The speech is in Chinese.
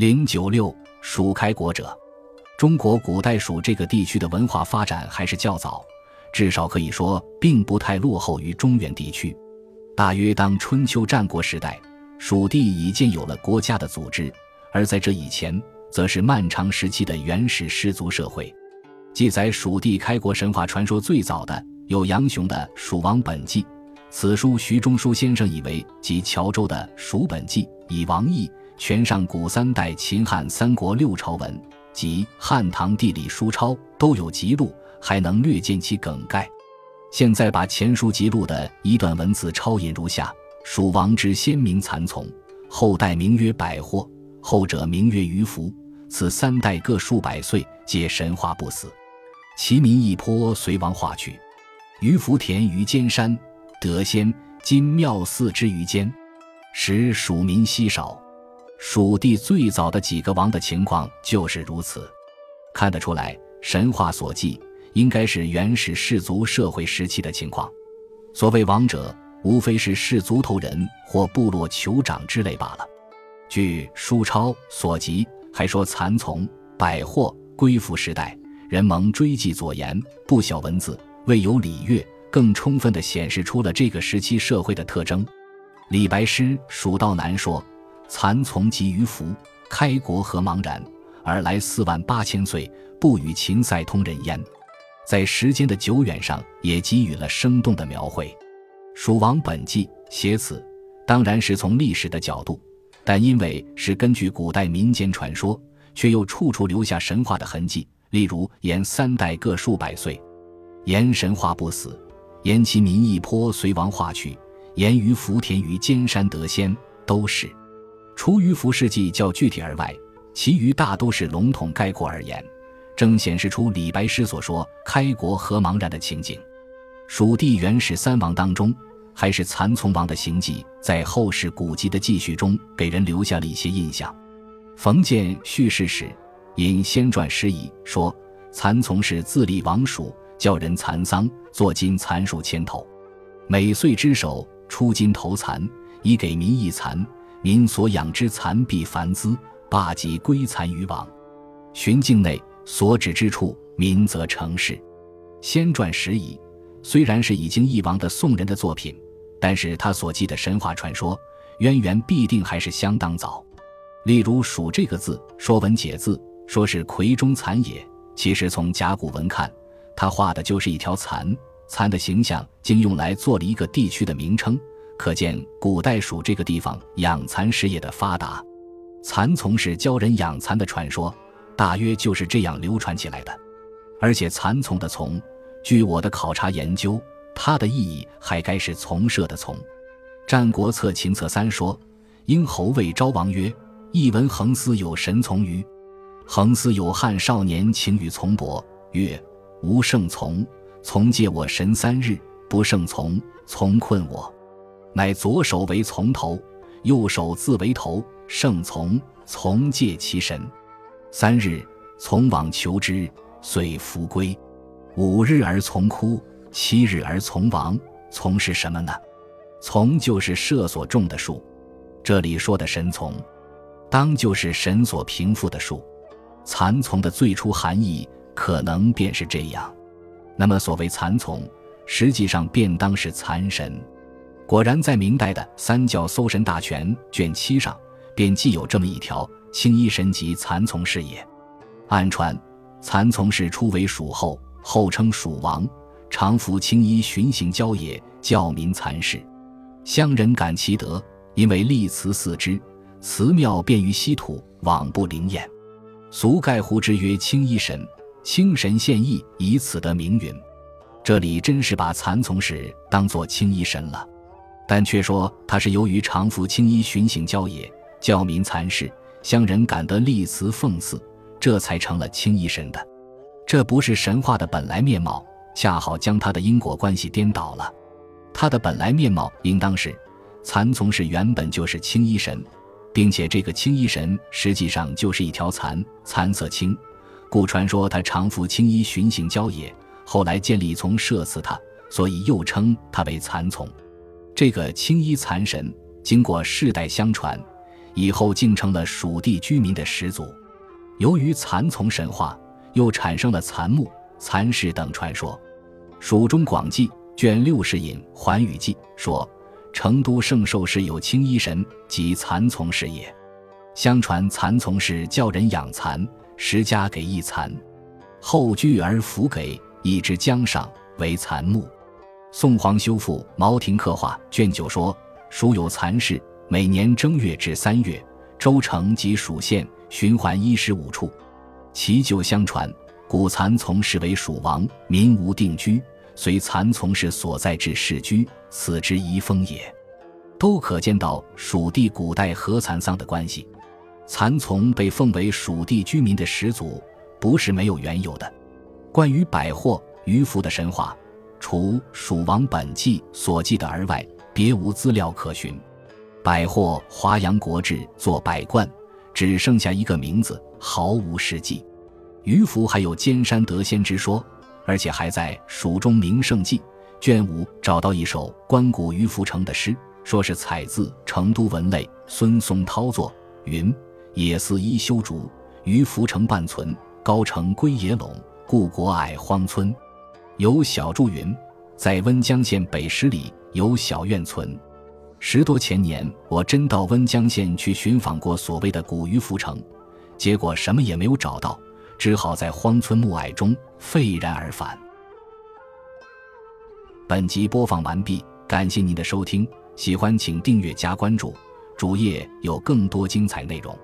零九六蜀开国者，中国古代蜀这个地区的文化发展还是较早，至少可以说并不太落后于中原地区。大约当春秋战国时代，蜀地已建有了国家的组织，而在这以前，则是漫长时期的原始氏族社会。记载蜀地开国神话传说最早的有杨雄的《蜀王本纪》，此书徐中书先生以为即谯周的《蜀本纪》，以王毅。全上古三代秦汉三国六朝文及汉唐地理书钞都有记录，还能略见其梗概。现在把前书记录的一段文字抄引如下：蜀王之先名蚕丛，后代名曰百货，后者名曰鱼凫。此三代各数百岁，皆神话不死。其民一颇随王化去。鱼凫田于尖山，得仙今庙祀之于间，使蜀民稀少。蜀地最早的几个王的情况就是如此，看得出来，神话所记应该是原始氏族社会时期的情况。所谓王者，无非是氏族头人或部落酋长之类罢了。据书抄所及，还说蚕丛、百货、归附时代，人蒙追记左言，不晓文字，未有礼乐，更充分地显示出了这个时期社会的特征。李白诗《蜀道难》说。蚕丛及鱼凫，开国何茫然，而来四万八千岁，不与秦塞通人焉。在时间的久远上，也给予了生动的描绘。《蜀王本纪》写此，当然是从历史的角度，但因为是根据古代民间传说，却又处处留下神话的痕迹。例如言三代各数百岁，言神话不死，言其民一颇随王化去，言于福田于尖山得仙，都是。除于服饰记较具体而外，其余大都是笼统概括而言，正显示出李白诗所说“开国何茫然”的情景。蜀地原始三王当中，还是蚕丛王的行迹，在后世古籍的记叙中，给人留下了一些印象。冯建叙事时引先传诗仪说：“蚕丛是自立王蜀，教人蚕桑，作金蚕数千头，每岁之首出金投蚕，以给民一蚕。”民所养之蚕必繁滋，罢及归蚕于王。寻境内所指之处，民则成事。先传时矣，虽然是已经易亡的宋人的作品，但是他所记的神话传说渊源必定还是相当早。例如“蜀”这个字，《说文解字》说是夔中蚕也，其实从甲骨文看，他画的就是一条蚕，蚕的形象竟用来做了一个地区的名称。可见古代蜀这个地方养蚕事业的发达，蚕丛是教人养蚕的传说，大约就是这样流传起来的。而且蚕丛的丛，据我的考察研究，它的意义还该是从设的从。《战国策·秦策三》说：“因侯谓昭王曰：‘一闻横思有神从于？’横思有汉少年请与从伯曰：‘吾胜从，从借我神三日，不胜从，从困我。’”乃左手为从头，右手自为头，圣从从借其神。三日，从往求之，遂弗归。五日而从哭，七日而从亡。从是什么呢？从就是社所种的树。这里说的神从，当就是神所平复的树。蚕丛的最初含义可能便是这样。那么所谓蚕丛，实际上便当是蚕神。果然，在明代的《三教搜神大全》卷七上，便记有这么一条：“青衣神及蚕丛氏也。”暗传，蚕丛氏初为蜀后，后称蜀王，常服青衣巡行郊野，教民蚕事。乡人感其德，因为立祠祀之，祠庙便于稀土，罔不灵验，俗盖呼之曰青衣神。青神献艺，以此得名云。这里真是把蚕丛氏当作青衣神了。但却说他是由于常服青衣巡行郊野，教民蚕事，乡人感得立祠奉祀，这才成了青衣神的。这不是神话的本来面貌，恰好将他的因果关系颠倒了。他的本来面貌应当是蚕丛氏原本就是青衣神，并且这个青衣神实际上就是一条蚕，蚕色青，故传说他常服青衣巡行郊野。后来建立从设祀他，所以又称他为蚕丛。这个青衣蚕神，经过世代相传，以后竟成了蜀地居民的始祖。由于蚕丛神话，又产生了蚕木、蚕氏等传说。《蜀中广记》卷六十引《环宇记》说，成都圣寿氏有青衣神，即蚕丛氏也。相传蚕丛氏教人养蚕，十家给一蚕，后居而弗给，以之江上为蚕木。宋皇修复《毛亭刻画》卷九说，蜀有蚕氏，每年正月至三月，州城及蜀县循环一十五处。其旧相传，古蚕丛氏为蜀王，民无定居，随蚕丛氏所在至市居，此之遗风也。都可见到蜀地古代和蚕桑的关系。蚕丛被奉为蜀地居民的始祖，不是没有缘由的。关于百货渔夫的神话。除《蜀王本纪》所记的而外，别无资料可寻。百货《华阳国志》作百贯，只剩下一个名字，毫无实迹。渔夫还有尖山得仙之说，而且还在《蜀中名胜记》卷五找到一首关谷于夫成的诗，说是采自成都文类孙松涛作，云：“野寺一修竹，于夫成半存，高城归野陇，故国矮荒村。”有小祝云，在温江县北十里有小院村。十多前年，我真到温江县去寻访过所谓的古渔夫城，结果什么也没有找到，只好在荒村暮霭中废然而返。本集播放完毕，感谢您的收听，喜欢请订阅加关注，主页有更多精彩内容。